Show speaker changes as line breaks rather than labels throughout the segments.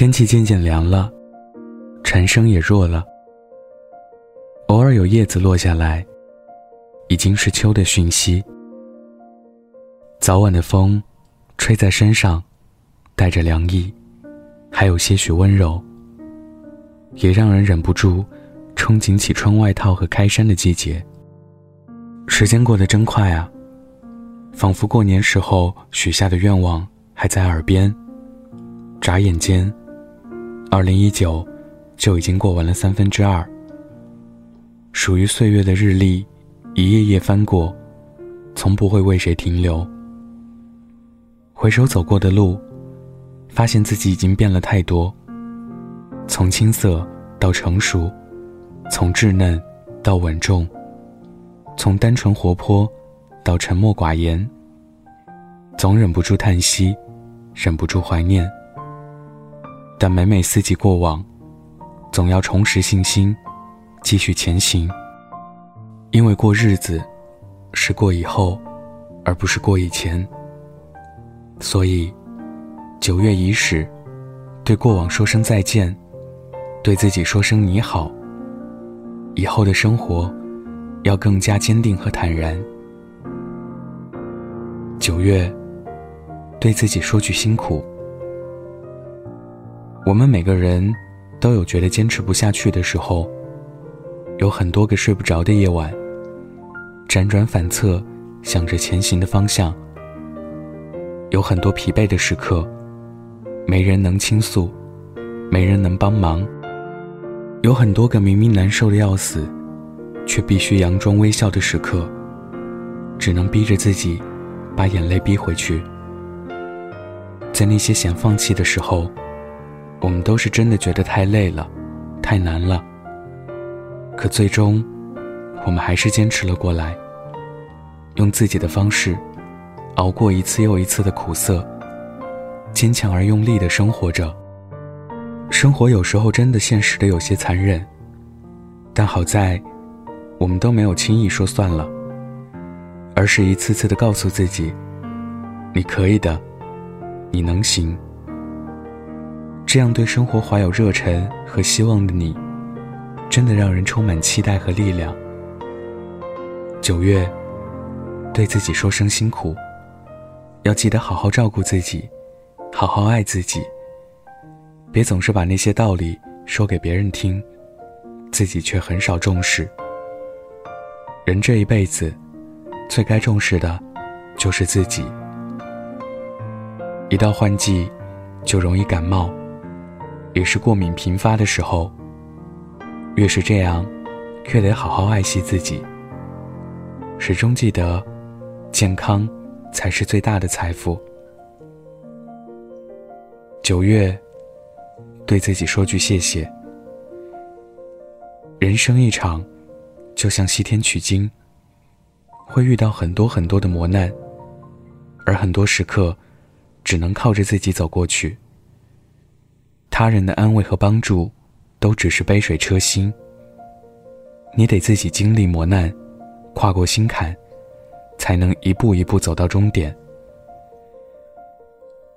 天气渐渐凉了，蝉声也弱了。偶尔有叶子落下来，已经是秋的讯息。早晚的风，吹在身上，带着凉意，还有些许温柔，也让人忍不住憧憬起穿外套和开衫的季节。时间过得真快啊，仿佛过年时候许下的愿望还在耳边，眨眼间，二零一九就已经过完了三分之二。属于岁月的日历，一页页翻过，从不会为谁停留。回首走过的路，发现自己已经变了太多。从青涩到成熟，从稚嫩到稳重，从单纯活泼到沉默寡言。总忍不住叹息，忍不住怀念。但每每思及过往，总要重拾信心。继续前行，因为过日子是过以后，而不是过以前。所以，九月伊始，对过往说声再见，对自己说声你好。以后的生活，要更加坚定和坦然。九月，对自己说句辛苦。我们每个人都有觉得坚持不下去的时候。有很多个睡不着的夜晚，辗转反侧，想着前行的方向。有很多疲惫的时刻，没人能倾诉，没人能帮忙。有很多个明明难受的要死，却必须佯装微笑的时刻，只能逼着自己，把眼泪逼回去。在那些想放弃的时候，我们都是真的觉得太累了，太难了。可最终，我们还是坚持了过来，用自己的方式，熬过一次又一次的苦涩，坚强而用力的生活着。生活有时候真的现实的有些残忍，但好在，我们都没有轻易说算了，而是一次次的告诉自己：“你可以的，你能行。”这样对生活怀有热忱和希望的你。真的让人充满期待和力量。九月，对自己说声辛苦，要记得好好照顾自己，好好爱自己。别总是把那些道理说给别人听，自己却很少重视。人这一辈子，最该重视的，就是自己。一到换季，就容易感冒，也是过敏频发的时候。越是这样，越得好好爱惜自己。始终记得，健康才是最大的财富。九月，对自己说句谢谢。人生一场，就像西天取经，会遇到很多很多的磨难，而很多时刻，只能靠着自己走过去。他人的安慰和帮助。都只是杯水车薪。你得自己经历磨难，跨过心坎，才能一步一步走到终点。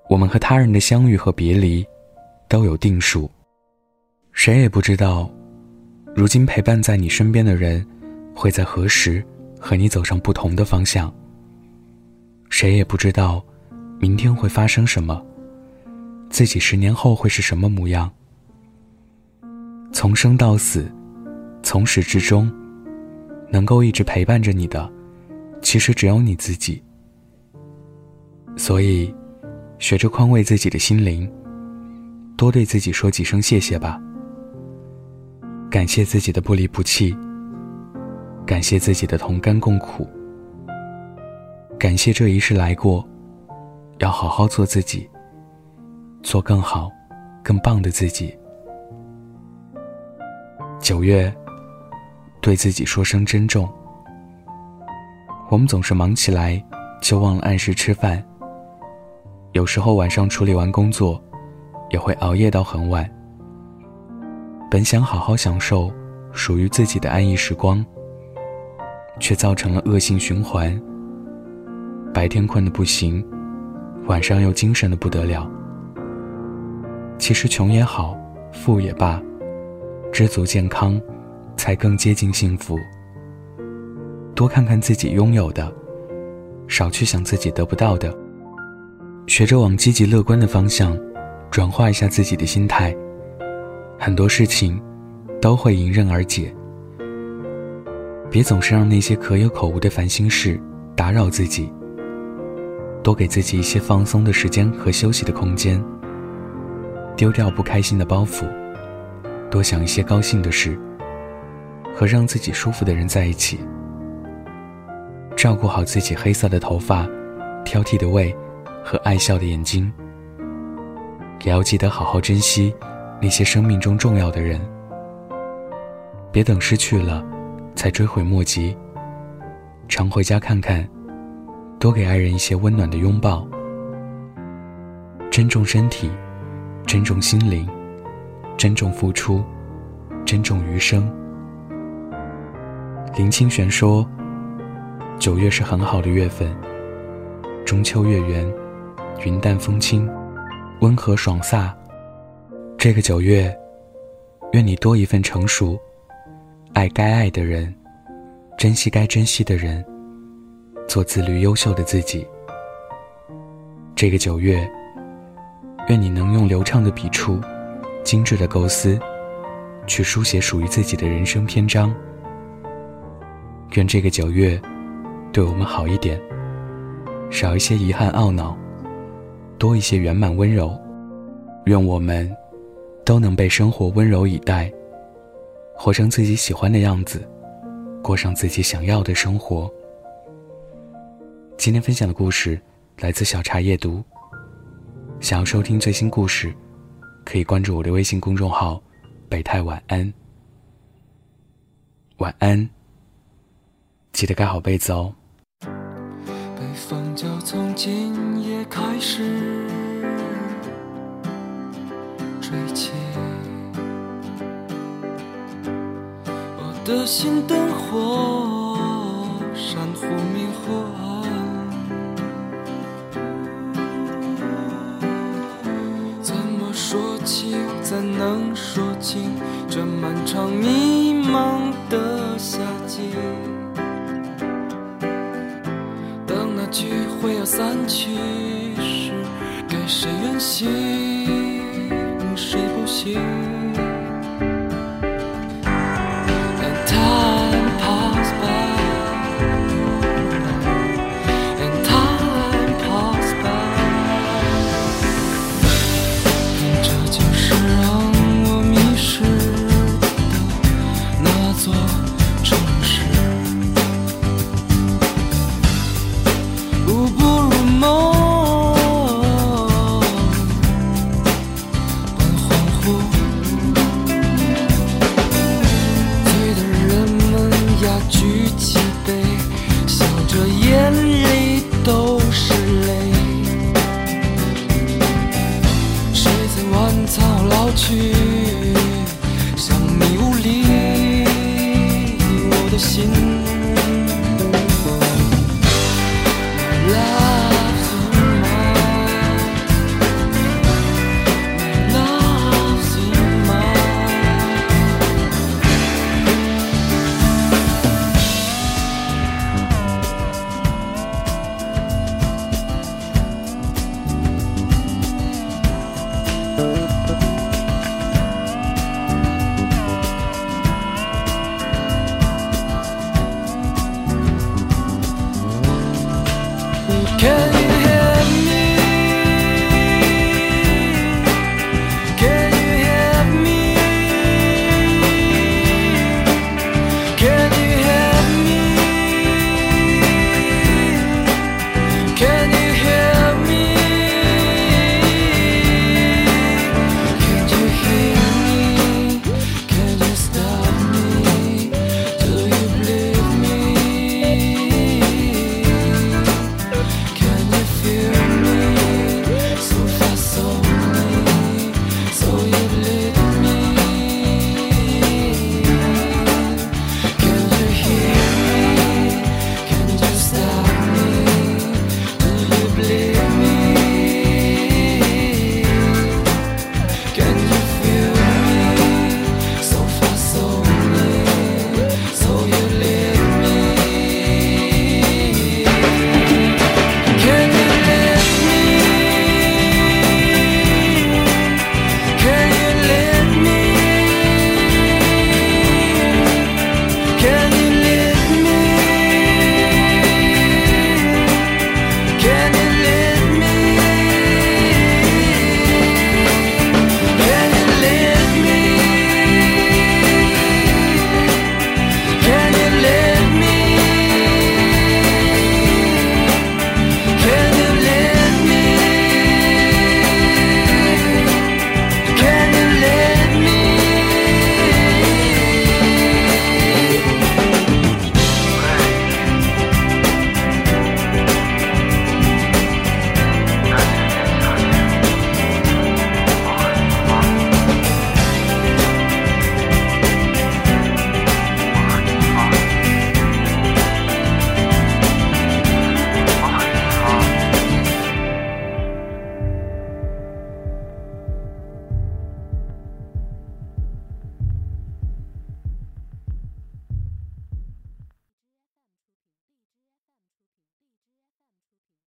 我们和他人的相遇和别离，都有定数。谁也不知道，如今陪伴在你身边的人，会在何时和你走上不同的方向。谁也不知道，明天会发生什么，自己十年后会是什么模样。从生到死，从始至终，能够一直陪伴着你的，其实只有你自己。所以，学着宽慰自己的心灵，多对自己说几声谢谢吧。感谢自己的不离不弃，感谢自己的同甘共苦，感谢这一世来过，要好好做自己，做更好、更棒的自己。九月，对自己说声珍重。我们总是忙起来，就忘了按时吃饭。有时候晚上处理完工作，也会熬夜到很晚。本想好好享受属于自己的安逸时光，却造成了恶性循环。白天困得不行，晚上又精神的不得了。其实穷也好，富也罢，知足健康，才更接近幸福。多看看自己拥有的，少去想自己得不到的。学着往积极乐观的方向转化一下自己的心态，很多事情都会迎刃而解。别总是让那些可有可无的烦心事打扰自己，多给自己一些放松的时间和休息的空间。丢掉不开心的包袱，多想一些高兴的事，和让自己舒服的人在一起。照顾好自己黑色的头发、挑剔的胃和爱笑的眼睛，也要记得好好珍惜那些生命中重要的人。别等失去了才追悔莫及，常回家看看，多给爱人一些温暖的拥抱，珍重身体。珍重心灵，珍重付出，珍重余生。林清玄说：“九月是很好的月份，中秋月圆，云淡风轻，温和爽飒。这个九月，愿你多一份成熟，爱该爱的人，珍惜该珍惜的人，做自律优秀的自己。这个九月。”愿你能用流畅的笔触、精致的构思，去书写属于自己的人生篇章。愿这个九月，对我们好一点，少一些遗憾懊恼，多一些圆满温柔。愿我们都能被生活温柔以待，活成自己喜欢的样子，过上自己想要的生活。今天分享的故事来自小茶夜读。想要收听最新故事，可以关注我的微信公众号“北太晚安”。晚安，记得盖好被子哦。北风就从今夜开始吹起，我的心灯火闪忽明忽怎能说清这漫长迷茫的夏季？当那聚会要散去时，该谁远行，谁不行？